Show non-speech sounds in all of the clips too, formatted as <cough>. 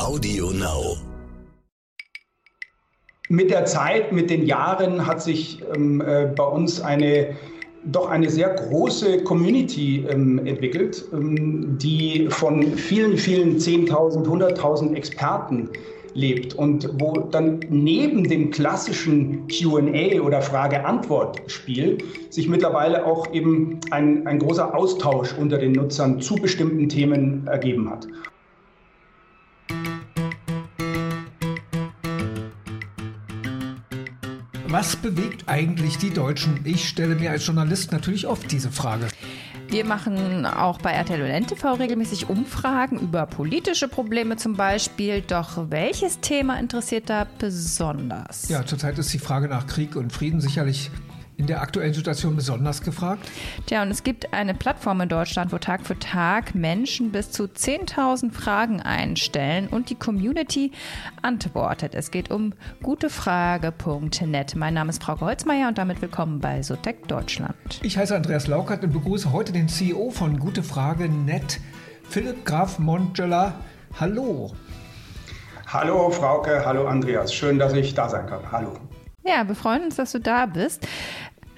Audio Now. Mit der Zeit, mit den Jahren hat sich ähm, äh, bei uns eine doch eine sehr große Community ähm, entwickelt, ähm, die von vielen, vielen 10.000, 100.000 Experten lebt und wo dann neben dem klassischen QA oder Frage-Antwort-Spiel sich mittlerweile auch eben ein, ein großer Austausch unter den Nutzern zu bestimmten Themen ergeben hat. Was bewegt eigentlich die Deutschen? Ich stelle mir als Journalist natürlich oft diese Frage. Wir machen auch bei RTL und NTV regelmäßig Umfragen über politische Probleme zum Beispiel. Doch welches Thema interessiert da besonders? Ja, zurzeit ist die Frage nach Krieg und Frieden sicherlich in der aktuellen Situation besonders gefragt? Tja, und es gibt eine Plattform in Deutschland, wo Tag für Tag Menschen bis zu 10.000 Fragen einstellen und die Community antwortet. Es geht um gutefrage.net. Mein Name ist Frau Holzmeier und damit willkommen bei Sotec Deutschland. Ich heiße Andreas Laukert und begrüße heute den CEO von Gutefrage.net, Philipp Graf Montgeller. Hallo. Hallo Frauke, hallo Andreas. Schön, dass ich da sein kann. Hallo. Ja, wir freuen uns, dass du da bist.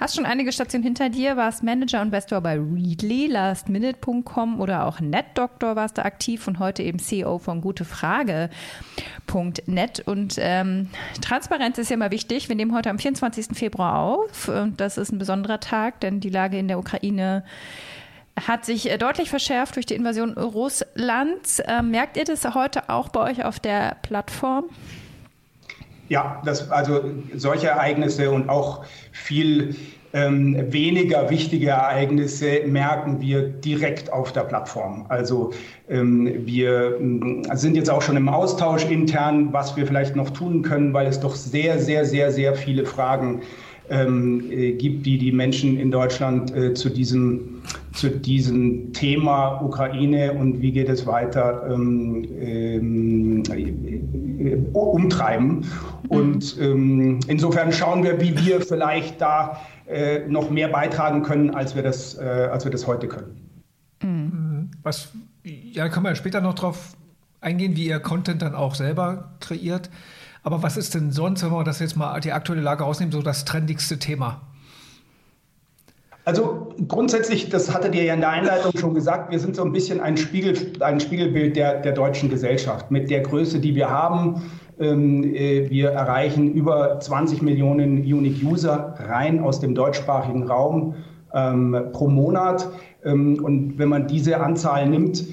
Hast schon einige Stationen hinter dir, warst Manager und Investor bei Readly, lastminute.com oder auch NetDoctor warst du aktiv und heute eben CEO von gutefrage.net. Und ähm, Transparenz ist ja immer wichtig. Wir nehmen heute am 24. Februar auf und das ist ein besonderer Tag, denn die Lage in der Ukraine hat sich äh, deutlich verschärft durch die Invasion Russlands. Ähm, merkt ihr das heute auch bei euch auf der Plattform? Ja, das, also solche Ereignisse und auch viel ähm, weniger wichtige Ereignisse merken wir direkt auf der Plattform. Also ähm, wir äh, sind jetzt auch schon im Austausch intern, was wir vielleicht noch tun können, weil es doch sehr, sehr, sehr, sehr viele Fragen ähm, äh, gibt, die die Menschen in Deutschland äh, zu, diesem, zu diesem Thema Ukraine und wie geht es weiter ähm, ähm, äh, umtreiben. Und ähm, insofern schauen wir, wie wir vielleicht da äh, noch mehr beitragen können, als wir das, äh, als wir das heute können. Mhm. Was, ja, kann man später noch drauf eingehen, wie ihr Content dann auch selber kreiert. Aber was ist denn sonst, wenn wir das jetzt mal die aktuelle Lage rausnehmen, so das trendigste Thema? Also grundsätzlich, das hattet ihr ja in der Einleitung schon gesagt, wir sind so ein bisschen ein, Spiegel, ein Spiegelbild der, der deutschen Gesellschaft mit der Größe, die wir haben. Ähm, äh, wir erreichen über 20 Millionen Unique User rein aus dem deutschsprachigen Raum ähm, pro Monat. Ähm, und wenn man diese Anzahl nimmt,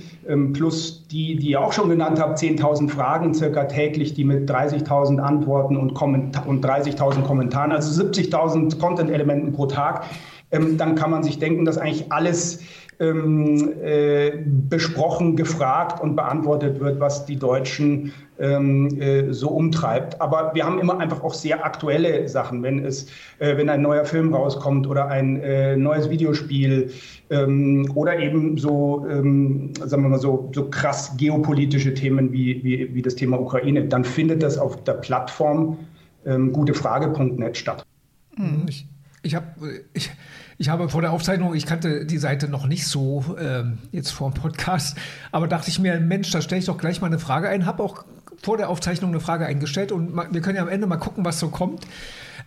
plus die, die ihr auch schon genannt habt, 10.000 Fragen circa täglich, die mit 30.000 Antworten und, und 30.000 Kommentaren, also 70.000 Content-Elementen pro Tag, ähm, dann kann man sich denken, dass eigentlich alles ähm, äh, besprochen, gefragt und beantwortet wird, was die Deutschen ähm, äh, so umtreibt. Aber wir haben immer einfach auch sehr aktuelle Sachen, wenn es, äh, wenn ein neuer Film rauskommt oder ein äh, neues Videospiel ähm, oder eben so, ähm, sagen wir mal so, so krass geopolitische Themen wie, wie, wie das Thema Ukraine, dann findet das auf der Plattform ähm, gutefrage.net statt. Hm. Ich, ich habe ich, ich habe vor der Aufzeichnung, ich kannte die Seite noch nicht so ähm, jetzt vor dem Podcast, aber dachte ich mir, Mensch, da stelle ich doch gleich mal eine Frage ein. Habe auch vor der Aufzeichnung eine Frage eingestellt und wir können ja am Ende mal gucken, was so kommt.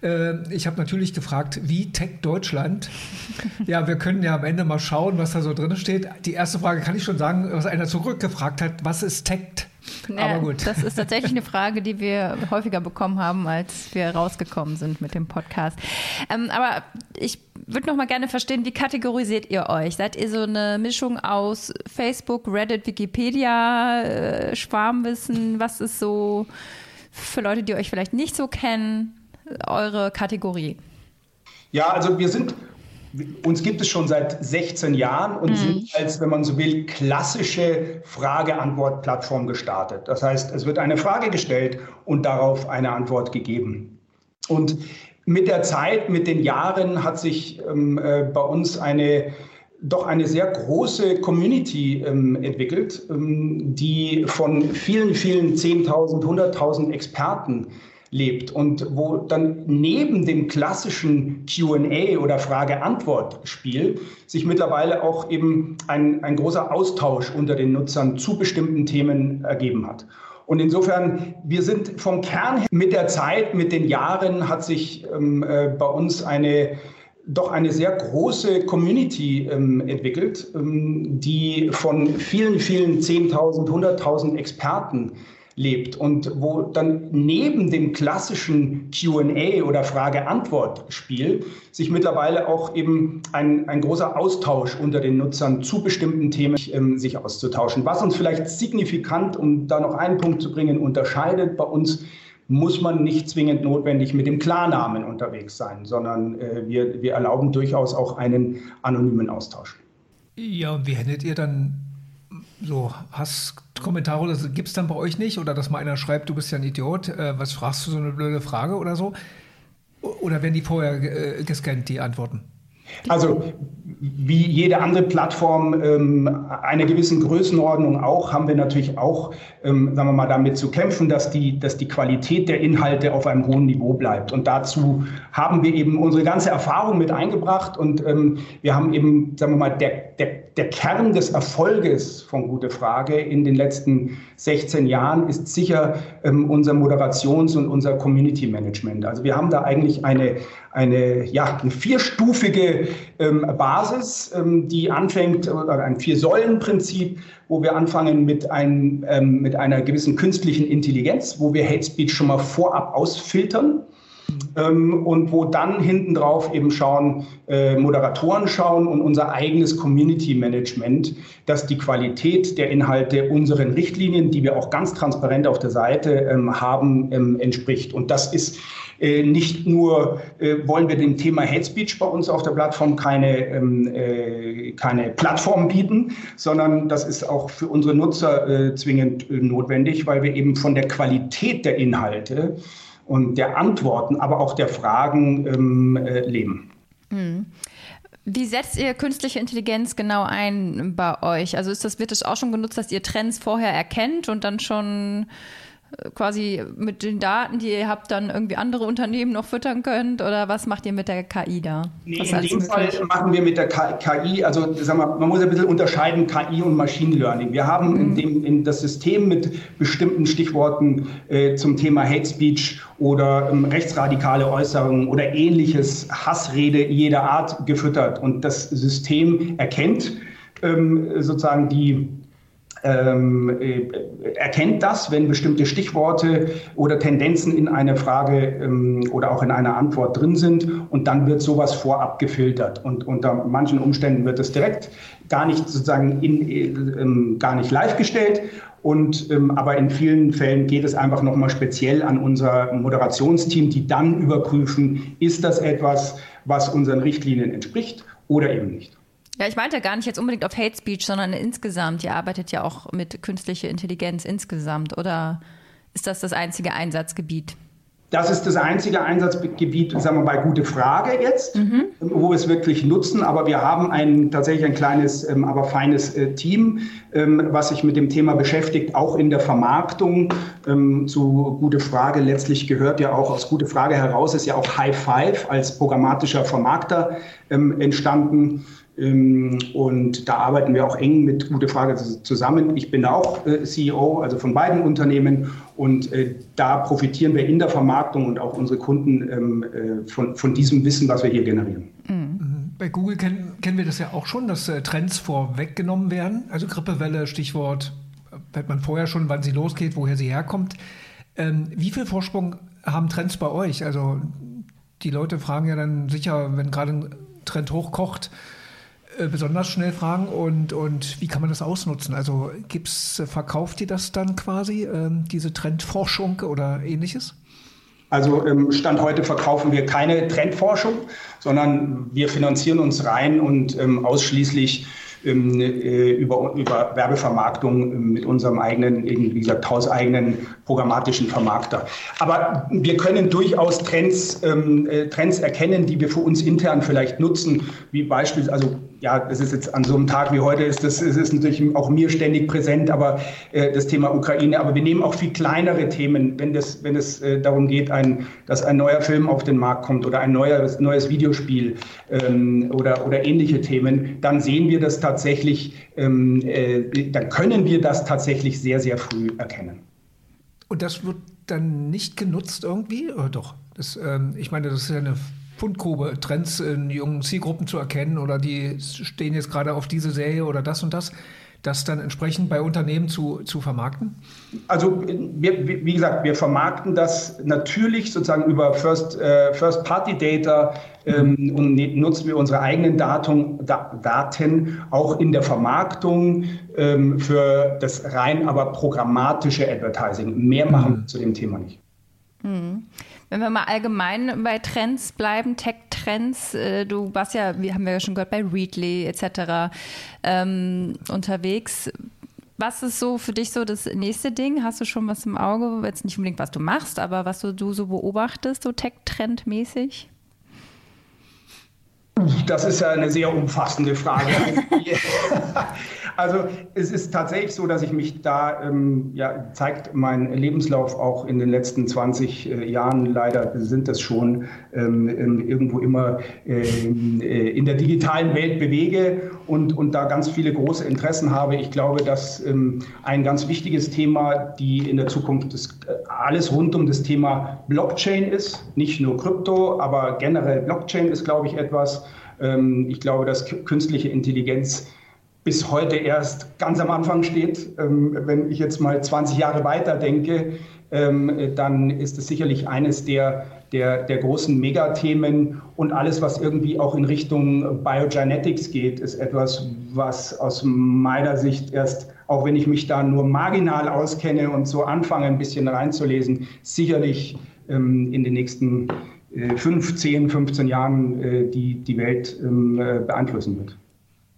Äh, ich habe natürlich gefragt, wie Tech Deutschland? <laughs> Ja, wir können ja am Ende mal schauen, was da so drin steht. Die erste Frage kann ich schon sagen, was einer zurückgefragt hat, was ist Tech? Ja, Aber gut. Das ist tatsächlich eine Frage, die wir häufiger bekommen haben, als wir rausgekommen sind mit dem Podcast. Ähm, aber ich würde noch mal gerne verstehen, wie kategorisiert ihr euch? Seid ihr so eine Mischung aus Facebook, Reddit, Wikipedia, äh, Schwarmwissen? Was ist so für Leute, die euch vielleicht nicht so kennen, eure Kategorie? Ja, also wir sind uns gibt es schon seit 16 Jahren und mhm. sind als, wenn man so will, klassische Frage-Antwort-Plattform gestartet. Das heißt, es wird eine Frage gestellt und darauf eine Antwort gegeben. Und mit der Zeit, mit den Jahren hat sich ähm, äh, bei uns eine doch eine sehr große Community ähm, entwickelt, ähm, die von vielen, vielen 10.000, 100.000 Experten lebt und wo dann neben dem klassischen QA oder Frage-Antwort-Spiel sich mittlerweile auch eben ein, ein großer Austausch unter den Nutzern zu bestimmten Themen ergeben hat. Und insofern, wir sind vom Kern her mit der Zeit, mit den Jahren hat sich ähm, äh, bei uns eine doch eine sehr große Community ähm, entwickelt, ähm, die von vielen, vielen 10.000, 100.000 Experten lebt und wo dann neben dem klassischen QA oder Frage-Antwort-Spiel sich mittlerweile auch eben ein, ein großer Austausch unter den Nutzern zu bestimmten Themen ähm, sich auszutauschen. Was uns vielleicht signifikant, um da noch einen Punkt zu bringen, unterscheidet bei uns, muss man nicht zwingend notwendig mit dem Klarnamen unterwegs sein, sondern äh, wir, wir erlauben durchaus auch einen anonymen Austausch. Ja, und wie hättet ihr dann so Hasskommentare oder gibt es dann bei euch nicht? Oder dass mal einer schreibt, du bist ja ein Idiot, äh, was fragst du so eine blöde Frage oder so? Oder werden die vorher äh, gescannt, die Antworten? Also wie jede andere Plattform ähm, einer gewissen Größenordnung auch, haben wir natürlich auch, ähm, sagen wir mal, damit zu kämpfen, dass die, dass die Qualität der Inhalte auf einem hohen Niveau bleibt. Und dazu haben wir eben unsere ganze Erfahrung mit eingebracht und ähm, wir haben eben, sagen wir mal, der, der, der Kern des Erfolges von Gute Frage in den letzten 16 Jahren ist sicher ähm, unser Moderations- und unser Community Management. Also wir haben da eigentlich eine, eine, ja, eine vierstufige ähm, Basis, ähm, die anfängt, oder ein Vier-Säulen-Prinzip, wo wir anfangen mit, ein, ähm, mit einer gewissen künstlichen Intelligenz, wo wir Hate Speech schon mal vorab ausfiltern. Ähm, und wo dann hinten drauf eben schauen, äh, Moderatoren schauen und unser eigenes Community Management, dass die Qualität der Inhalte unseren Richtlinien, die wir auch ganz transparent auf der Seite ähm, haben, ähm, entspricht. Und das ist äh, nicht nur äh, wollen wir dem Thema Hate Speech bei uns auf der Plattform keine, ähm, äh, keine Plattform bieten, sondern das ist auch für unsere Nutzer zwingend notwendig, weil wir eben von der Qualität der Inhalte und der Antworten, aber auch der Fragen ähm, leben. Mhm. Wie setzt ihr künstliche Intelligenz genau ein bei euch? Also ist das, wird das auch schon genutzt, dass ihr Trends vorher erkennt und dann schon quasi mit den Daten, die ihr habt, dann irgendwie andere Unternehmen noch füttern könnt? Oder was macht ihr mit der KI da? Nee, in dem Fall machen wir mit der KI, also sagen wir, man muss ein bisschen unterscheiden KI und Machine Learning. Wir haben mhm. in, dem, in das System mit bestimmten Stichworten äh, zum Thema Hate Speech oder ähm, rechtsradikale Äußerungen oder ähnliches Hassrede jeder Art gefüttert. Und das System erkennt ähm, sozusagen die ähm, äh, erkennt das, wenn bestimmte Stichworte oder Tendenzen in einer Frage ähm, oder auch in einer Antwort drin sind und dann wird sowas vorab gefiltert und unter manchen Umständen wird es direkt gar nicht sozusagen in, äh, ähm, gar nicht live gestellt und ähm, aber in vielen Fällen geht es einfach nochmal speziell an unser Moderationsteam, die dann überprüfen, ist das etwas, was unseren Richtlinien entspricht oder eben nicht. Ja, ich meinte gar nicht jetzt unbedingt auf Hate Speech, sondern insgesamt. Ihr arbeitet ja auch mit künstlicher Intelligenz insgesamt. Oder ist das das einzige Einsatzgebiet? Das ist das einzige Einsatzgebiet, sagen wir mal, gute Frage jetzt, mhm. wo wir es wirklich nutzen. Aber wir haben ein, tatsächlich ein kleines, ähm, aber feines äh, Team, ähm, was sich mit dem Thema beschäftigt, auch in der Vermarktung. Ähm, zu Gute Frage letztlich gehört ja auch aus Gute Frage heraus, ist ja auch High Five als programmatischer Vermarkter ähm, entstanden. Ähm, und da arbeiten wir auch eng mit Gute Frage zusammen. Ich bin auch äh, CEO, also von beiden Unternehmen. Und äh, da profitieren wir in der Vermarktung und auch unsere Kunden ähm, äh, von, von diesem Wissen, was wir hier generieren. Mhm. Bei Google kennen, kennen wir das ja auch schon, dass Trends vorweggenommen werden. Also Grippewelle, Stichwort, hört man vorher schon, wann sie losgeht, woher sie herkommt. Ähm, wie viel Vorsprung haben Trends bei euch? Also die Leute fragen ja dann sicher, wenn gerade ein Trend hochkocht, besonders schnell fragen und, und wie kann man das ausnutzen? Also gibt's, äh, verkauft ihr das dann quasi, ähm, diese Trendforschung oder ähnliches? Also ähm, Stand heute verkaufen wir keine Trendforschung, sondern wir finanzieren uns rein und ähm, ausschließlich äh, über, über Werbevermarktung ähm, mit unserem eigenen, wie gesagt, hauseigenen programmatischen Vermarkter. Aber wir können durchaus Trends, ähm, äh, Trends erkennen, die wir für uns intern vielleicht nutzen, wie beispielsweise, also ja, das ist jetzt an so einem Tag wie heute, ist das ist, ist natürlich auch mir ständig präsent, aber äh, das Thema Ukraine. Aber wir nehmen auch viel kleinere Themen, wenn, das, wenn es äh, darum geht, ein, dass ein neuer Film auf den Markt kommt oder ein neues, neues Videospiel ähm, oder, oder ähnliche Themen, dann sehen wir das tatsächlich, ähm, äh, dann können wir das tatsächlich sehr, sehr früh erkennen. Und das wird dann nicht genutzt irgendwie? Oder doch? Das, ähm, ich meine, das ist ja eine Fundgrube, Trends in jungen Zielgruppen zu erkennen oder die stehen jetzt gerade auf diese Serie oder das und das das dann entsprechend bei Unternehmen zu, zu vermarkten? Also wir, wie gesagt, wir vermarkten das natürlich sozusagen über First, äh, First Party Data ähm, mhm. und ne, nutzen wir unsere eigenen Daten, da, Daten auch in der Vermarktung ähm, für das rein aber programmatische Advertising. Mehr machen wir mhm. zu dem Thema nicht. Mhm. Wenn wir mal allgemein bei Trends bleiben, Tech-Trends, äh, du warst ja, wie haben wir ja schon gehört, bei Readly etc. Ähm, unterwegs. Was ist so für dich so das nächste Ding? Hast du schon was im Auge? Jetzt nicht unbedingt, was du machst, aber was du, du so beobachtest, so Tech-Trend-mäßig? Das ist ja eine sehr umfassende Frage. <laughs> Also es ist tatsächlich so, dass ich mich da, ähm, ja, zeigt mein Lebenslauf auch in den letzten 20 äh, Jahren, leider sind das schon, ähm, ähm irgendwo immer ähm, äh, in der digitalen Welt bewege und, und da ganz viele große Interessen habe. Ich glaube, dass ähm, ein ganz wichtiges Thema, die in der Zukunft das, äh, alles rund um das Thema Blockchain ist, nicht nur Krypto, aber generell Blockchain ist, glaube ich, etwas, ähm, ich glaube, dass künstliche Intelligenz bis heute erst ganz am Anfang steht. Ähm, wenn ich jetzt mal 20 Jahre weiter denke, ähm, dann ist es sicherlich eines der, der, der großen Megathemen. Und alles, was irgendwie auch in Richtung Biogenetics geht, ist etwas, was aus meiner Sicht erst, auch wenn ich mich da nur marginal auskenne und so anfange, ein bisschen reinzulesen, sicherlich ähm, in den nächsten 5, 10, 15 Jahren äh, die, die Welt äh, beeinflussen wird.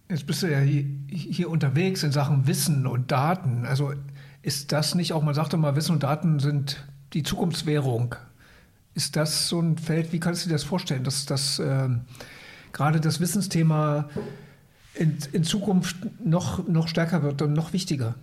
Jetzt bist du ja hier, unterwegs in Sachen Wissen und Daten. Also ist das nicht auch, man sagte mal, Wissen und Daten sind die Zukunftswährung. Ist das so ein Feld, wie kannst du dir das vorstellen, dass das äh, gerade das Wissensthema in, in Zukunft noch, noch stärker wird und noch wichtiger?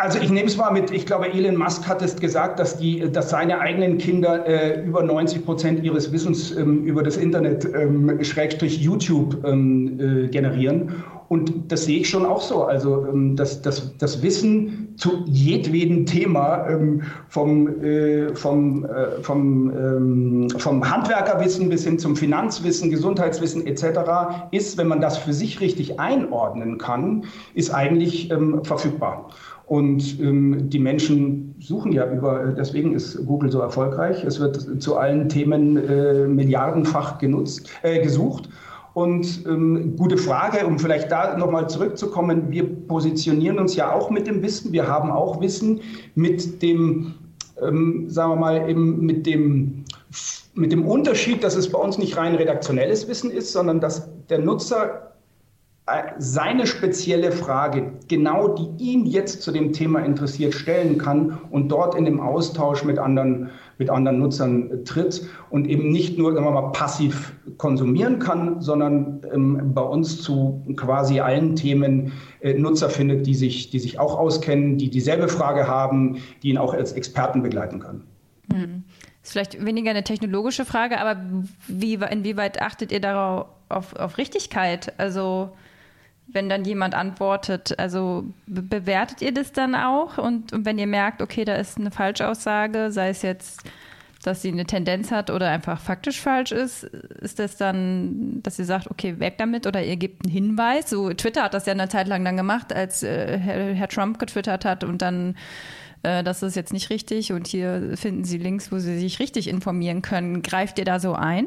Also ich nehme es mal mit, ich glaube, Elon Musk hat es gesagt, dass, die, dass seine eigenen Kinder äh, über 90 Prozent ihres Wissens ähm, über das Internet, ähm, Schrägstrich YouTube, ähm, äh, generieren. Und das sehe ich schon auch so. Also ähm, das, das, das Wissen zu jedwedem Thema, ähm, vom, äh, vom, äh, vom, ähm, vom Handwerkerwissen bis hin zum Finanzwissen, Gesundheitswissen etc., ist, wenn man das für sich richtig einordnen kann, ist eigentlich verfügbar. Und ähm, die Menschen suchen ja über, deswegen ist Google so erfolgreich. Es wird zu allen Themen äh, milliardenfach genutzt, äh, gesucht. Und ähm, gute Frage, um vielleicht da nochmal zurückzukommen. Wir positionieren uns ja auch mit dem Wissen. Wir haben auch Wissen mit dem, ähm, sagen wir mal, eben mit dem, mit dem Unterschied, dass es bei uns nicht rein redaktionelles Wissen ist, sondern dass der Nutzer seine spezielle Frage, genau die ihn jetzt zu dem Thema interessiert, stellen kann und dort in dem Austausch mit anderen, mit anderen Nutzern tritt und eben nicht nur sagen wir mal, passiv konsumieren kann, sondern ähm, bei uns zu quasi allen Themen äh, Nutzer findet, die sich, die sich auch auskennen, die dieselbe Frage haben, die ihn auch als Experten begleiten können. Hm. Ist vielleicht weniger eine technologische Frage, aber wie, inwieweit achtet ihr darauf auf, auf Richtigkeit? Also wenn dann jemand antwortet, also be bewertet ihr das dann auch? Und, und, wenn ihr merkt, okay, da ist eine Falschaussage, sei es jetzt, dass sie eine Tendenz hat oder einfach faktisch falsch ist, ist das dann, dass ihr sagt, okay, weg damit oder ihr gebt einen Hinweis? So, Twitter hat das ja eine Zeit lang dann gemacht, als äh, Herr, Herr, Trump getwittert hat und dann äh, das ist jetzt nicht richtig und hier finden Sie Links, wo Sie sich richtig informieren können. Greift ihr da so ein?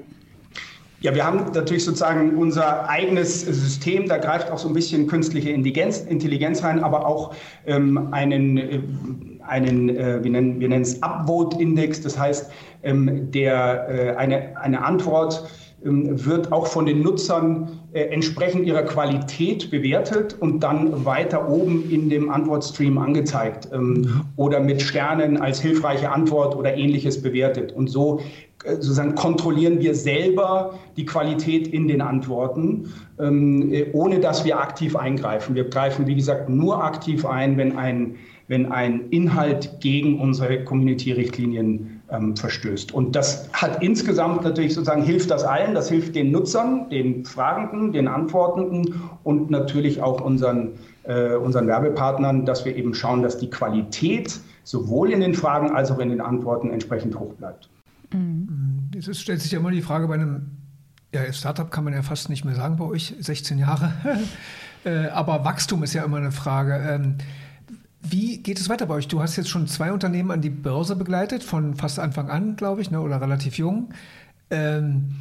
Ja, wir haben natürlich sozusagen unser eigenes System, da greift auch so ein bisschen künstliche Intelligenz, Intelligenz rein, aber auch ähm, einen, äh, einen äh, wir nennen wir nennen es Upvote-Index, das heißt, ähm, der, äh, eine, eine Antwort ähm, wird auch von den Nutzern äh, entsprechend ihrer Qualität bewertet und dann weiter oben in dem Antwortstream angezeigt ähm, oder mit Sternen als hilfreiche Antwort oder ähnliches bewertet. Und so sozusagen kontrollieren wir selber die Qualität in den Antworten, ähm, äh, ohne dass wir aktiv eingreifen. Wir greifen, wie gesagt, nur aktiv ein, wenn ein, wenn ein Inhalt gegen unsere Community-Richtlinien ähm, verstößt. Und das hat insgesamt natürlich sozusagen, hilft das allen, das hilft den Nutzern, den Fragenden, den Antwortenden und natürlich auch unseren äh, unseren Werbepartnern, dass wir eben schauen, dass die Qualität sowohl in den Fragen als auch in den Antworten entsprechend hoch bleibt. Mhm. Jetzt stellt sich ja immer die Frage bei einem ja, Startup kann man ja fast nicht mehr sagen bei euch, 16 Jahre. <laughs> Äh, aber Wachstum ist ja immer eine Frage. Ähm, wie geht es weiter bei euch? Du hast jetzt schon zwei Unternehmen an die Börse begleitet, von fast Anfang an, glaube ich, ne, oder relativ jung. Ähm,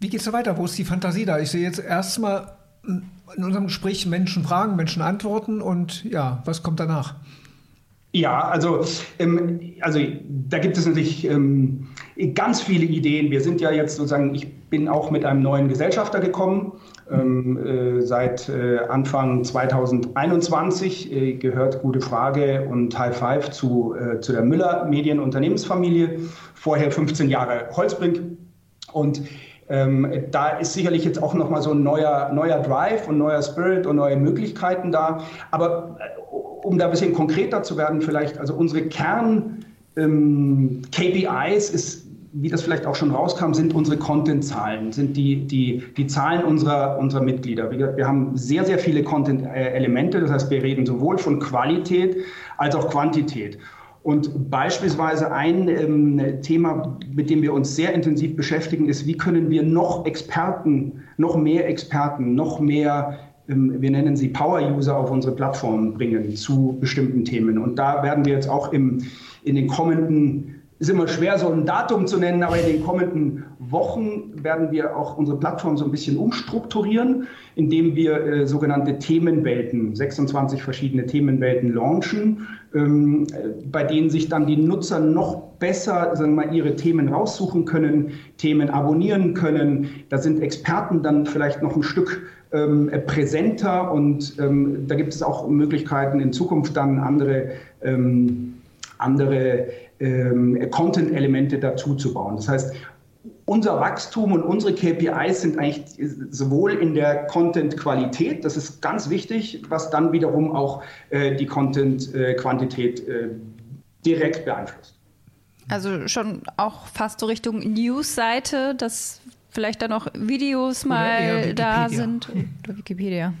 wie geht es da weiter? Wo ist die Fantasie da? Ich sehe jetzt erstmal in unserem Gespräch Menschen fragen, Menschen antworten und ja, was kommt danach? Ja, also, ähm, also da gibt es natürlich ähm, ganz viele Ideen. Wir sind ja jetzt sozusagen, ich bin auch mit einem neuen Gesellschafter gekommen. Ähm, äh, seit äh, Anfang 2021 äh, gehört Gute Frage und High Five zu, äh, zu der Müller Medienunternehmensfamilie. Vorher 15 Jahre Holzbrink. Und ähm, da ist sicherlich jetzt auch nochmal so ein neuer, neuer Drive und neuer Spirit und neue Möglichkeiten da. Aber äh, um da ein bisschen konkreter zu werden, vielleicht, also unsere Kern-KPIs ähm, ist, wie das vielleicht auch schon rauskam, sind unsere Content-Zahlen, sind die, die, die Zahlen unserer, unserer Mitglieder. Gesagt, wir haben sehr, sehr viele Content-Elemente, das heißt, wir reden sowohl von Qualität als auch Quantität. Und beispielsweise ein ähm, Thema, mit dem wir uns sehr intensiv beschäftigen, ist, wie können wir noch Experten, noch mehr Experten, noch mehr ähm, wir nennen sie Power-User auf unsere Plattform bringen zu bestimmten Themen. Und da werden wir jetzt auch im, in den kommenden, ist immer schwer, so ein Datum zu nennen, aber in den kommenden Wochen werden wir auch unsere Plattform so ein bisschen umstrukturieren, indem wir äh, sogenannte Themenwelten, 26 verschiedene Themenwelten launchen, ähm, bei denen sich dann die Nutzer noch besser sagen wir mal, ihre Themen raussuchen können, Themen abonnieren können. Da sind Experten dann vielleicht noch ein Stück ähm, präsenter und ähm, da gibt es auch Möglichkeiten in Zukunft dann andere, ähm, andere ähm, Content-Elemente dazu zu bauen. Das heißt, unser Wachstum und unsere KPIs sind eigentlich sowohl in der Content-Qualität, das ist ganz wichtig, was dann wiederum auch äh, die Content-Quantität äh, direkt beeinflusst. Also schon auch fast so Richtung News-Seite, dass vielleicht dann noch Videos mal da sind. Oder Wikipedia.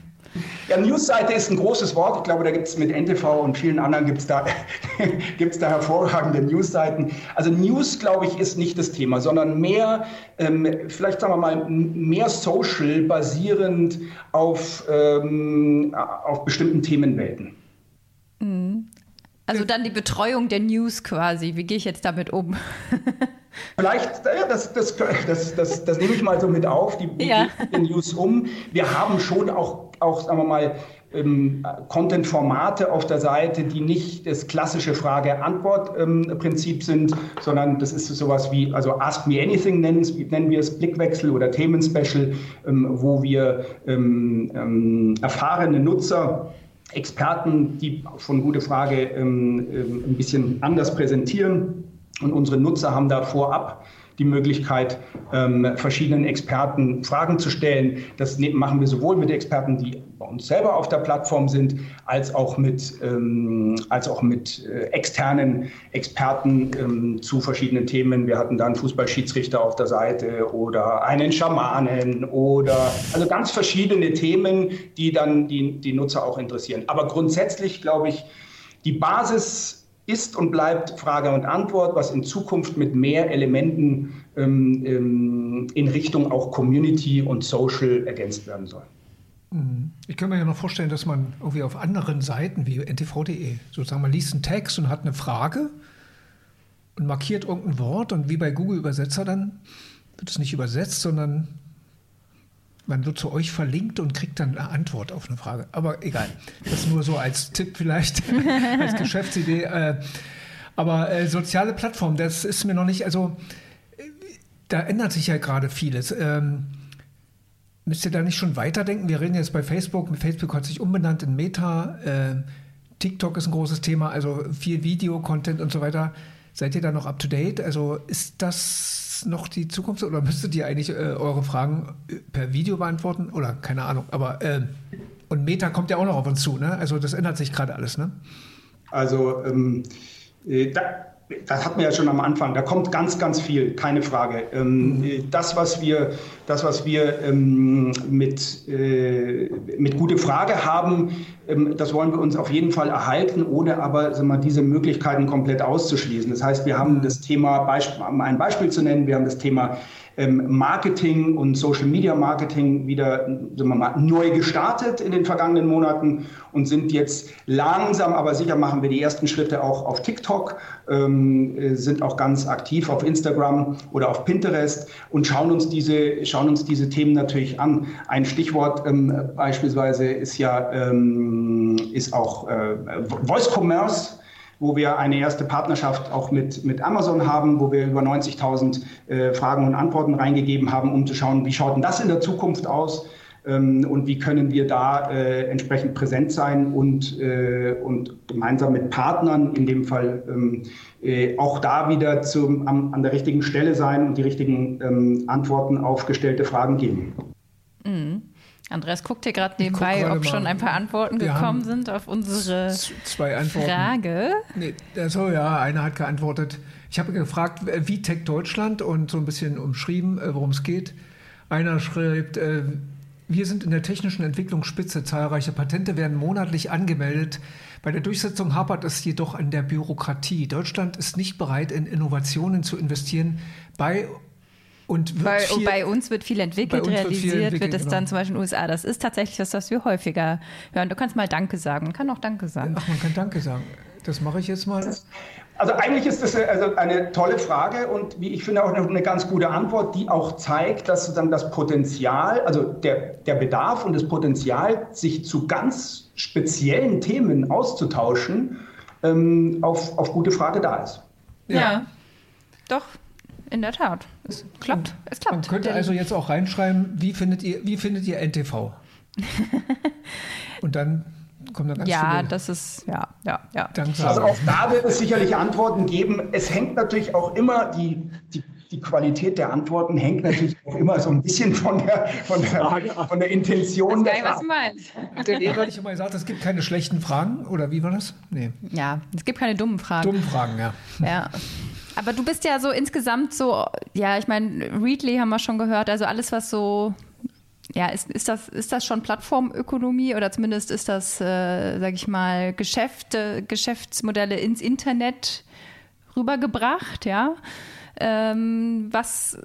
Ja, Newsseite ist ein großes Wort. Ich glaube, da gibt es mit NTV und vielen anderen gibt es da, <laughs> gibt's da hervorragende Newsseiten. Also News, glaube ich, ist nicht das Thema, sondern mehr, ähm, vielleicht sagen wir mal, mehr social basierend auf, ähm, auf bestimmten Themenwelten. Mhm. Also dann die Betreuung der News quasi. Wie gehe ich jetzt damit um? <laughs> Vielleicht, das, das, das, das, nehme ich mal so mit auf, die, ja. die News um. Wir haben schon auch, auch sagen wir mal, ähm, Content-Formate auf der Seite, die nicht das klassische Frage-Antwort-Prinzip ähm, sind, sondern das ist sowas wie, also Ask Me Anything nennen, nennen wir es, Blickwechsel oder Themenspecial, ähm, wo wir ähm, ähm, erfahrene Nutzer Experten, die von Gute Frage ähm, ähm, ein bisschen anders präsentieren. Und unsere Nutzer haben da vorab die Möglichkeit, ähm, verschiedenen Experten Fragen zu stellen. Das ne-, machen wir sowohl mit Experten, die bei uns selber auf der Plattform sind, als auch mit, ähm, als auch mit äh, externen Experten ähm, zu verschiedenen Themen. Wir hatten da einen Fußballschiedsrichter auf der Seite oder einen Schamanen oder also ganz verschiedene Themen, die dann die, die Nutzer auch interessieren. Aber grundsätzlich glaube ich, die Basis ist und bleibt Frage und Antwort, was in Zukunft mit mehr Elementen ähm, ähm, in Richtung auch Community und Social ergänzt werden soll. Mhm. Ich kann mir ja noch vorstellen, dass man irgendwie auf anderen Seiten wie ntv.de sozusagen, man liest einen Text und hat eine Frage und markiert irgendein Wort und wie bei Google Übersetzer dann wird es nicht übersetzt, sondern man wird zu euch verlinkt und kriegt dann eine Antwort auf eine Frage. Aber egal, das nur so als Tipp vielleicht, <laughs> als Geschäftsidee. Äh, aber äh, soziale Plattformen, das ist mir noch nicht, also da ändert sich ja gerade vieles. Ähm, müsst ihr da nicht schon weiterdenken? Wir reden jetzt bei Facebook, Facebook hat sich umbenannt in Meta, äh, TikTok ist ein großes Thema, also viel Video-Content und so weiter. Seid ihr da noch up to date? Also ist das noch die Zukunft oder müsstet ihr eigentlich äh, eure Fragen äh, per Video beantworten? Oder keine Ahnung, aber äh, und Meta kommt ja auch noch auf uns zu, ne? Also das ändert sich gerade alles, ne? Also ähm, äh, da, das hatten wir ja schon am Anfang. Da kommt ganz, ganz viel, keine Frage. Ähm, mhm. Äh, das, was wir, das, was wir ähm, mit, äh, mit gute Frage haben, Ähm, das wollen wir uns auf jeden Fall erhalten, ohne aber sagen diese Möglichkeiten komplett auszuschließen. Das heißt, wir haben das Thema, um ein Beispiel zu nennen, wir haben das Thema ähm, Marketing und Social Media Marketing wieder sagen wir mal, neu gestartet in den vergangenen Monaten und sind jetzt langsam, aber sicher machen wir die ersten Schritte auch auf TikTok, ähm, äh, sind auch ganz aktiv auf Instagram oder auf Pinterest und schauen uns diese, schauen uns diese Themen natürlich an. Ein Stichwort ähm, beispielsweise ist ja ähm, ist auch äh, Voice Commerce wo wir eine erste Partnerschaft auch mit, mit Amazon haben, wo wir über 90.000 äh, Fragen und Antworten reingegeben haben, um zu schauen, wie schaut denn das in der Zukunft aus und wie können wir da äh, entsprechend präsent sein und, äh, und gemeinsam mit Partnern in dem Fall ähm, äh, auch da wieder zum, am, an der richtigen Stelle sein und die richtigen ähm, Antworten auf gestellte Fragen geben. Mhm. Andreas guckt hier gerade nebenbei, ob schon ein paar Antworten Wir gekommen sind auf unsere zwei Antworten. Frage. Nee, also ja, einer hat geantwortet. Ich habe gefragt, wie Tech Deutschland und so ein bisschen umschrieben, äh, worum es geht. Einer schreibt, äh, wir sind in der technischen Entwicklung Spitze. Zahlreiche Patente werden monatlich angemeldet. Bei der Durchsetzung hapert es jedoch an der Bürokratie. Deutschland ist nicht bereit, in Innovationen zu investieren. Bei und bei, viel, bei, uns wird viel entwickelt, realisiert, wird, viel entwickelt, wird es genau. dann zum Beispiel in den USA. Das ist tatsächlich das, was wir häufiger hören. Du kannst mal Danke sagen. Man kann auch Danke sagen. Ach, man kann Danke sagen. Das mache ich jetzt mal. Also eigentlich ist das also eine tolle Frage und wie ich finde auch eine ganz gute Antwort, die auch zeigt, dass sozusagen das Potenzial, also der, der Bedarf und das Potenzial, sich zu ganz speziellen Themen auszutauschen, ähm, auf, auf gute Frage da ist. ja. ja. Doch, in der Tat. Es klappt. Es klappt. Man könnte also jetzt auch reinschreiben, wie findet ihr, wie findet ihr NTV? <laughs> Und dann kommt dann ganz Ja, viele das ist, ja, ja, ja. Also auch da wird es sicherlich Antworten geben. Es hängt natürlich auch immer die, die die Qualität der Antworten hängt natürlich auch immer so ein bisschen von der, von der, von der Intention. Das ist geil, was du meinst. Der Lehrer hat ich immer gesagt, es gibt keine schlechten Fragen, oder wie war das? Nee. Ja, es gibt keine dummen Fragen. Dummen Fragen, ja. Ja. Aber du bist ja so insgesamt so, ja, ich meine, Readly haben wir schon gehört, also alles, was so, ja, ist, ist, das, ist das schon Plattformökonomie oder zumindest ist das, äh, sag ich mal, Geschäfte, Geschäftsmodelle ins Internet rübergebracht, ja? Ähm, was,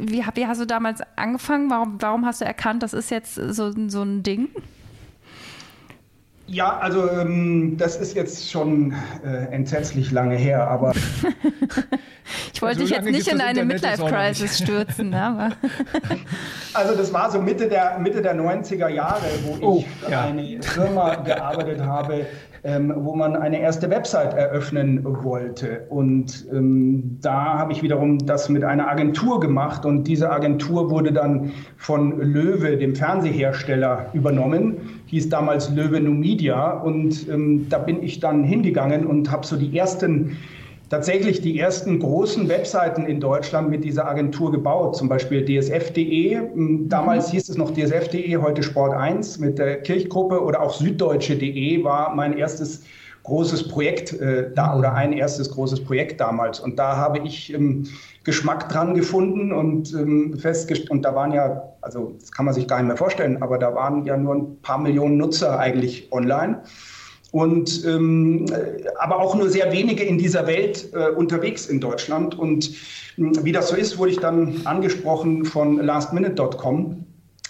wie, wie hast du damals angefangen? Warum, warum hast du erkannt, das ist jetzt so, so ein Ding? Ja, also ähm, das ist jetzt schon äh, entsetzlich lange her, aber. <laughs> ich wollte so dich jetzt nicht in eine Midlife-Crisis stürzen, aber. <laughs> also, das war so Mitte der, Mitte der 90er Jahre, wo oh, ich für ja. eine Firma gearbeitet habe, ähm, wo man eine erste Website eröffnen wollte. Und ähm, da habe ich wiederum das mit einer Agentur gemacht. Und diese Agentur wurde dann von Löwe, dem Fernsehersteller, übernommen, hieß damals Löwe Numidia. Und ähm, da bin ich dann hingegangen und habe so die ersten tatsächlich die ersten großen Webseiten in Deutschland mit dieser Agentur gebaut, zum Beispiel dsf.de. Hm, damals mhm. hieß es noch dsf.de, heute Sport 1 mit der Kirchgruppe oder auch süddeutsche.de war mein erstes großes Projekt äh, da oder ein erstes großes Projekt damals. Und da habe ich ähm, Geschmack dran gefunden und ähm, festgestellt, und da waren ja, also das kann man sich gar nicht mehr vorstellen, aber da waren ja nur ein paar Millionen Nutzer eigentlich online und ähm, aber auch nur sehr wenige in dieser Welt äh, unterwegs in Deutschland. Und äh, wie das so ist, wurde ich dann angesprochen von lastminute.com,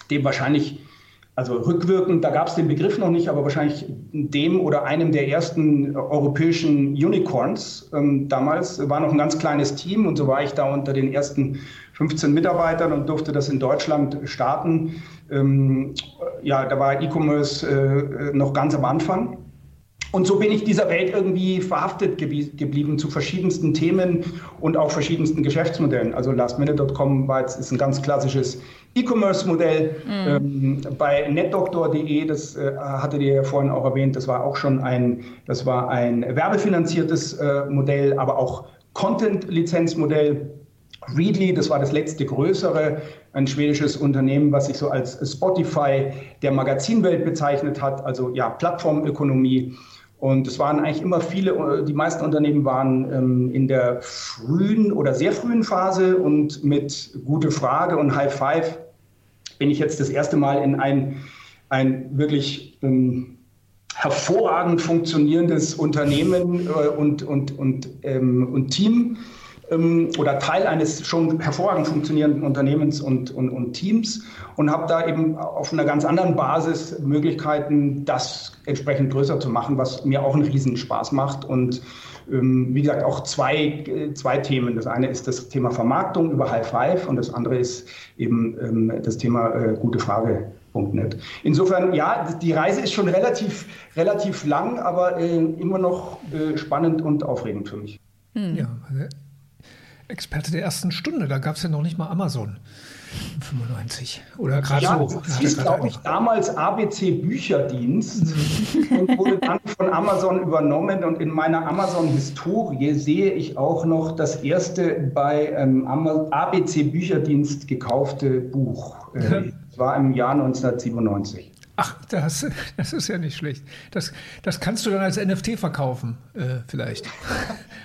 dem wahrscheinlich, also rückwirkend, da gab es den Begriff noch nicht, aber wahrscheinlich dem oder einem der ersten europäischen Unicorns. Ähm, damals war noch ein ganz kleines Team und so war ich da unter den ersten 15 Mitarbeitern und durfte das in Deutschland starten. Ähm, ja, da war E-Commerce äh, noch ganz am Anfang. Und so bin ich dieser Welt irgendwie verhaftet geblieben zu verschiedensten Themen und auch verschiedensten Geschäftsmodellen. Also lastminute.com war jetzt, ist ein ganz klassisches E-Commerce-Modell. Mhm. Ähm, bei netdoktor.de, das äh, hattet ihr ja vorhin auch erwähnt, das war auch schon ein, das war ein werbefinanziertes äh, Modell, aber auch Content-Lizenzmodell. Readly, das war das letzte größere, ein schwedisches Unternehmen, was sich so als Spotify der Magazinwelt bezeichnet hat, also ja, Plattformökonomie. Und es waren eigentlich immer viele, die meisten Unternehmen waren ähm, in der frühen oder sehr frühen Phase und mit gute Frage und High Five bin ich jetzt das erste Mal in ein, ein wirklich ähm, hervorragend funktionierendes Unternehmen äh, und, und, und, ähm, und Team ähm, oder Teil eines schon hervorragend funktionierenden Unternehmens und, und, und Teams und habe da eben auf einer ganz anderen Basis Möglichkeiten, das entsprechend größer zu machen, was mir auch einen Riesenspaß macht und ähm, wie gesagt, auch zwei, äh, zwei Themen. Das eine ist das Thema Vermarktung über High Five und das andere ist eben ähm, das Thema äh, gute Frage.net. Insofern, ja, die Reise ist schon relativ, relativ lang, aber äh, immer noch äh, spannend und aufregend für mich. Hm. Ja, Experte der ersten Stunde, da gab es ja noch nicht mal Amazon. 95 oder gerade ja, so. Das hieß, glaube ich, damals ABC Bücherdienst <laughs> und wurde dann von Amazon übernommen. Und in meiner Amazon-Historie sehe ich auch noch das erste bei ähm, ABC Bücherdienst gekaufte Buch. Äh, das war im Jahr 1997. Ach, das, <laughs> das ist ja nicht schlecht. Das, das kannst du dann als NFT verkaufen, äh, vielleicht.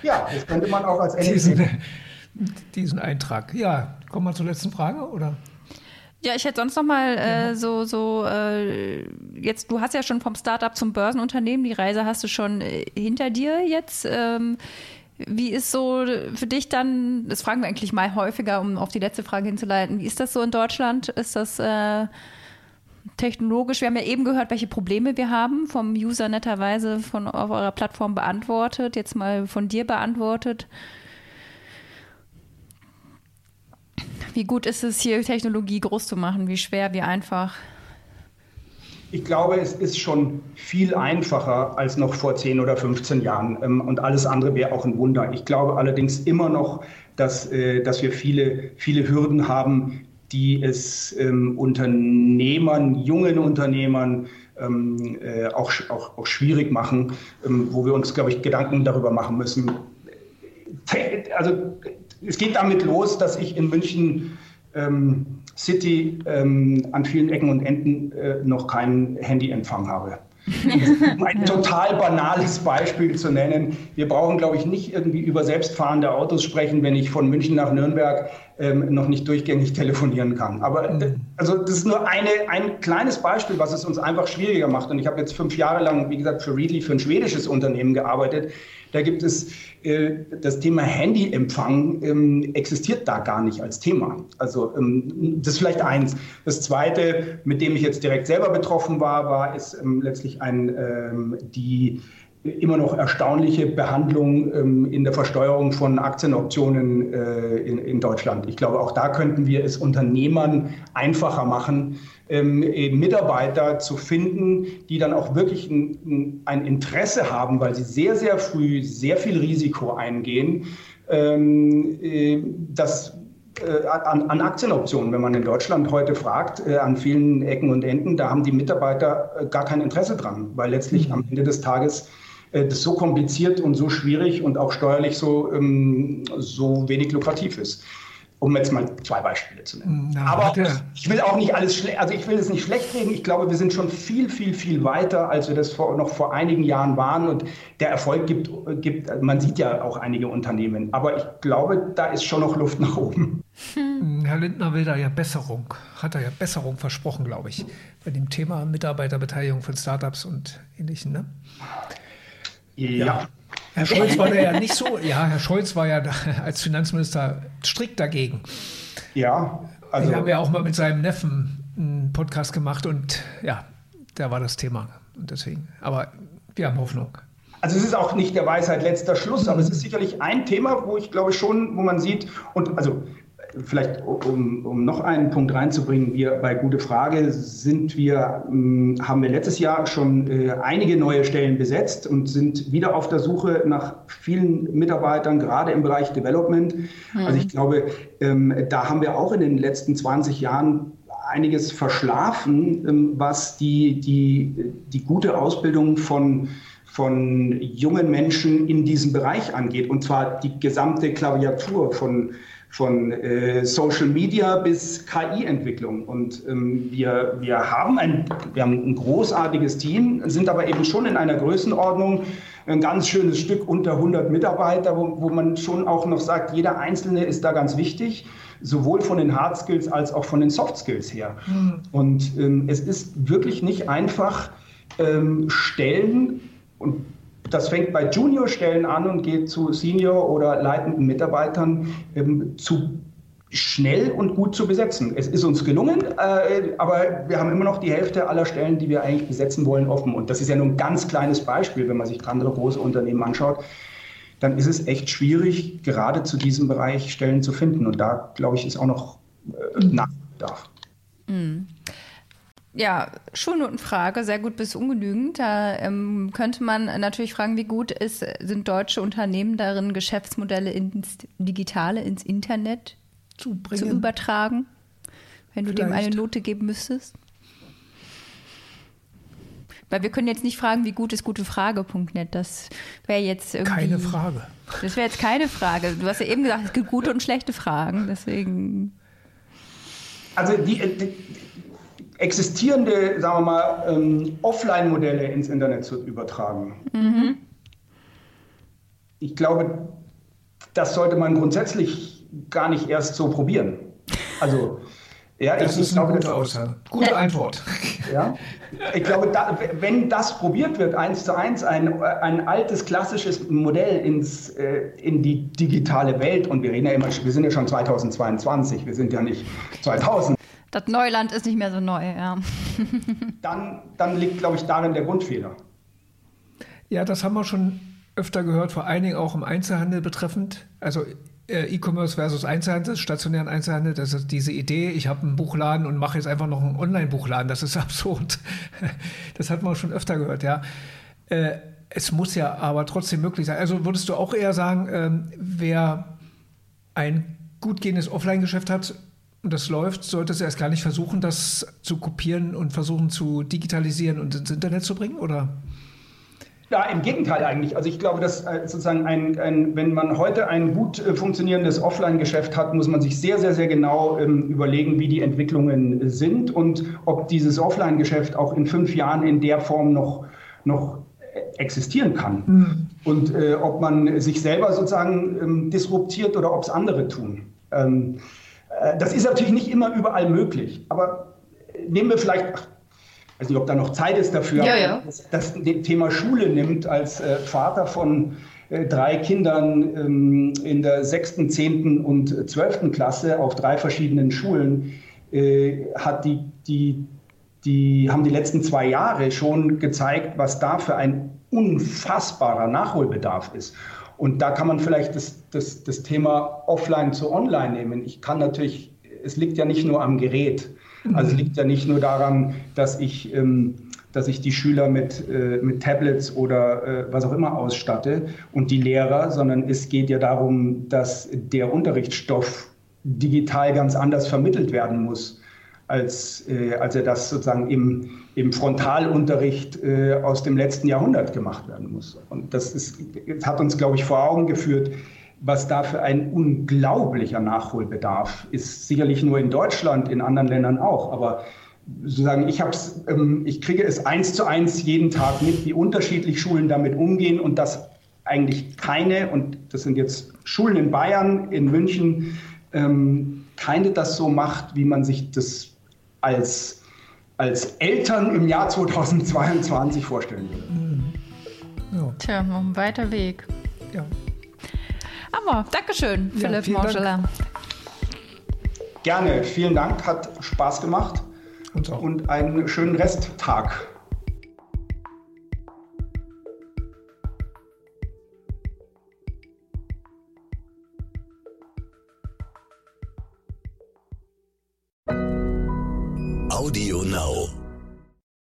Ja, das könnte man auch als NFT. Diesen, diesen Eintrag. Ja, kommen wir zur letzten Frage, oder? Ja, ich hätte sonst noch mal äh, so so äh, jetzt. Du hast ja schon vom Startup zum Börsenunternehmen die Reise hast du schon äh, hinter dir jetzt. Ähm, wie ist so für dich dann? Das fragen wir eigentlich mal häufiger, um auf die letzte Frage hinzuleiten. Wie ist das so in Deutschland? Ist das äh, technologisch? Wir haben ja eben gehört, welche Probleme wir haben vom User netterweise von auf eurer Plattform beantwortet. Jetzt mal von dir beantwortet. Wie gut ist es hier, Technologie groß zu machen? Wie schwer, wie einfach? Ich glaube, es ist schon viel einfacher als noch vor 10 oder 15 Jahren. Ähm, und alles andere wäre auch ein Wunder. Ich glaube allerdings immer noch, dass, äh, dass wir viele, viele Hürden haben, die es ähm, Unternehmern, jungen Unternehmern, ähm, äh, auch, auch, auch schwierig machen, wo wir uns, glaube ich, Gedanken darüber machen müssen. Also es geht damit los, dass ich in München ähm, City ähm, an vielen Ecken und Enden äh, noch keinen Handyempfang habe. um ein <laughs> total banales Beispiel zu nennen. Wir brauchen, glaube ich, nicht irgendwie über selbstfahrende Autos sprechen, wenn ich von München nach Nürnberg ähm, noch nicht durchgängig telefonieren kann. Aber äh, also das ist nur eine, ein kleines Beispiel, was es uns einfach schwieriger macht. Und ich habe jetzt fünf Jahre lang, wie gesagt, für Readly, für ein schwedisches Unternehmen gearbeitet. Da gibt es äh, das Thema Handyempfang ähm, existiert da gar nicht als Thema. Also ähm, das ist vielleicht eins. Das zweite, mit dem ich jetzt direkt selber betroffen war, war ist ähm, letztlich ein ähm, die immer noch erstaunliche Behandlung ähm, in der Versteuerung von Aktienoptionen äh, in, in, Deutschland. Ich glaube, auch da könnten wir es Unternehmern einfacher machen, ähm, Mitarbeiter zu finden, die dann auch wirklich ein, ein, Interesse haben, weil sie sehr, sehr früh sehr viel Risiko eingehen, ähm, äh, das äh, an, an, Aktienoptionen, wenn man in Deutschland heute fragt, äh, an vielen Ecken und Enden, da haben die Mitarbeiter äh, gar kein Interesse dran, weil letztlich mhm. am Ende des Tages äh, das so kompliziert und so schwierig und auch steuerlich so, ähm, so wenig lukrativ ist. Um jetzt mal zwei Beispiele zu nennen. Na, Aber ich will auch nicht alles schlecht, also ich will es nicht schlecht reden. Ich glaube, wir sind schon viel, viel, viel weiter, als wir das vor, noch vor einigen Jahren waren. Und der Erfolg gibt, gibt, man sieht ja auch einige Unternehmen. Aber ich glaube, da ist schon noch Luft nach oben. Hm. Herr Lindner will da ja Besserung, hat er ja Besserung versprochen, glaube ich, bei dem Thema Mitarbeiterbeteiligung von Startups und Ähnlichem. Ne? Ja. ja. Herr Scholz war da ja nicht so, ja, Herr Scholz war ja <laughs> als Finanzminister strikt dagegen. Ja, also. Ich habe ja auch mal mit seinem Neffen einen Podcast gemacht und ja, da war das Thema. Und deswegen, aber wir haben Hoffnung. Also es ist auch nicht der Weisheit letzter Schluss, aber es ist sicherlich ein Thema, wo ich glaube schon, wo man sieht, und also vielleicht um, um noch einen Punkt reinzubringen, wir bei Gute Frage sind wir, hm, haben wir letztes Jahr schon äh, einige neue Stellen besetzt und sind wieder auf der Suche nach vielen Mitarbeitern, gerade im Bereich Development. Mhm. Also ich glaube, ähm, da haben wir auch in den letzten 20 Jahren einiges verschlafen, ähm, was die, die, die gute Ausbildung von von jungen Menschen in diesem Bereich angeht, und zwar die gesamte Klaviatur von von äh, Social Media bis KI-Entwicklung. Und ähm, wir, wir, haben ein, wir haben ein großartiges Team, sind aber eben schon in einer Größenordnung, ein ganz schönes Stück unter 100 Mitarbeiter, wo, wo man schon auch noch sagt, jeder Einzelne ist da ganz wichtig sowohl von den Hard Skills als auch von den Soft Skills her. Mhm. Und ähm, es ist wirklich nicht einfach, ähm, Stellen und das fängt bei Junior-Stellen an und geht zu Senior- oder leitenden Mitarbeitern ähm, zu schnell und gut zu besetzen. Es ist uns gelungen, äh, aber wir haben immer noch die Hälfte aller Stellen, die wir eigentlich besetzen wollen, offen. Und das ist ja nur ein ganz kleines Beispiel, wenn man sich andere große Unternehmen anschaut. Dann ist es echt schwierig, gerade zu diesem Bereich Stellen zu finden. Und da, glaube ich, ist auch noch äh, Nachbedarf. Mhm. Ja, Schulnotenfrage, sehr gut bis ungenügend. Da ähm, könnte man natürlich fragen, wie gut ist, sind deutsche Unternehmen darin, Geschäftsmodelle ins Digitale, ins Internet zu, zu übertragen, wenn du Vielleicht. dem eine Note geben müsstest? Weil wir können jetzt nicht fragen, wie gut ist gutefrage.net. Das wäre jetzt irgendwie. Keine Frage. Das wäre jetzt keine Frage. Du hast ja eben gesagt, es gibt gute und schlechte Fragen. Deswegen. Also die, die existierende, sagen wir mal, ähm, Offline-Modelle ins Internet zu übertragen. Mhm. Ich glaube, das sollte man grundsätzlich gar nicht erst so probieren. Also, ja, das ich, ist ich eine gute Aussage. Gute Antwort. Ja, ich glaube, da, wenn das probiert wird, eins zu eins, ein, ein altes klassisches Modell ins, äh, in die digitale Welt, und wir reden ja immer, wir sind ja schon 2022, wir sind ja nicht 2000. Das Neuland ist nicht mehr so neu, ja. dann, dann liegt, glaube ich, darin der Grundfehler. Ja, das haben wir schon öfter gehört, vor allen Dingen auch im Einzelhandel betreffend. Also äh, E-Commerce versus Einzelhandel, stationären Einzelhandel, das ist diese Idee, ich habe einen Buchladen und mache jetzt einfach noch einen Online-Buchladen, das ist <laughs> absurd. Das hat man schon öfter gehört, ja. Äh, es muss ja aber trotzdem möglich sein. Also würdest du auch eher sagen, ähm, wer ein gut gehendes Offline-Geschäft hat und das läuft, sollte es erst gar nicht versuchen, das zu kopieren und versuchen zu digitalisieren und ins Internet zu bringen, oder? Ja, im Gegenteil eigentlich. Also ich glaube, dass äh, sozusagen ein, ein, wenn man heute ein gut äh, funktionierendes Offline-Geschäft hat, muss man sich sehr, sehr, sehr genau ähm, überlegen, wie die Entwicklungen sind und ob dieses Offline-Geschäft auch in fünf Jahren in der Form noch, noch existieren kann. Mhm. Und äh, ob man sich selber sozusagen ähm, disruptiert oder ob es andere tun. Ähm, äh, das ist natürlich nicht immer überall möglich. Aber nehmen wir vielleicht, weiß nicht, ob da noch Zeit ist dafür, ja, ja. Das, das Thema Schule nimmt als äh, Vater von äh, drei Kindern ähm, in der sechsten, zehnten und zwölften Klasse auf drei verschiedenen Schulen, äh, hat die, die, die, haben die letzten zwei Jahre schon gezeigt, was da für ein unfassbarer Nachholbedarf ist. Und da kann man vielleicht das, das, das Thema Offline zu Online nehmen. Ich kann natürlich, es liegt ja nicht nur am Gerät. Also es liegt ja nicht nur daran, dass ich, ähm, dass ich die Schüler mit, äh, mit Tablets oder äh, was auch immer ausstatte und die Lehrer, sondern es geht ja darum, dass der Unterrichtsstoff digital ganz anders vermittelt werden muss, als, äh, als er das sozusagen im, im Frontalunterricht äh, aus dem letzten Jahrhundert gemacht werden muss. Und das, ist, das hat uns, glaube ich, vor Augen geführt, was da für ein unglaublicher Nachholbedarf ist. Sicherlich nur in Deutschland, in anderen Ländern auch. Aber sozusagen, ich, hab's, ähm, ich kriege es eins zu eins jeden Tag mit, wie unterschiedlich Schulen damit umgehen und dass eigentlich keine, und das sind jetzt Schulen in Bayern, in München, ähm, keine das so macht, wie man sich das als, als Eltern im Jahr 2022 vorstellen würde. Mhm. Ja. Tja, noch ein weiter Weg. Ja. Aber Dankeschön, ja, Philipp Morschela. Gerne, vielen Dank, hat Spaß gemacht und, und einen schönen Resttag. Audio Now.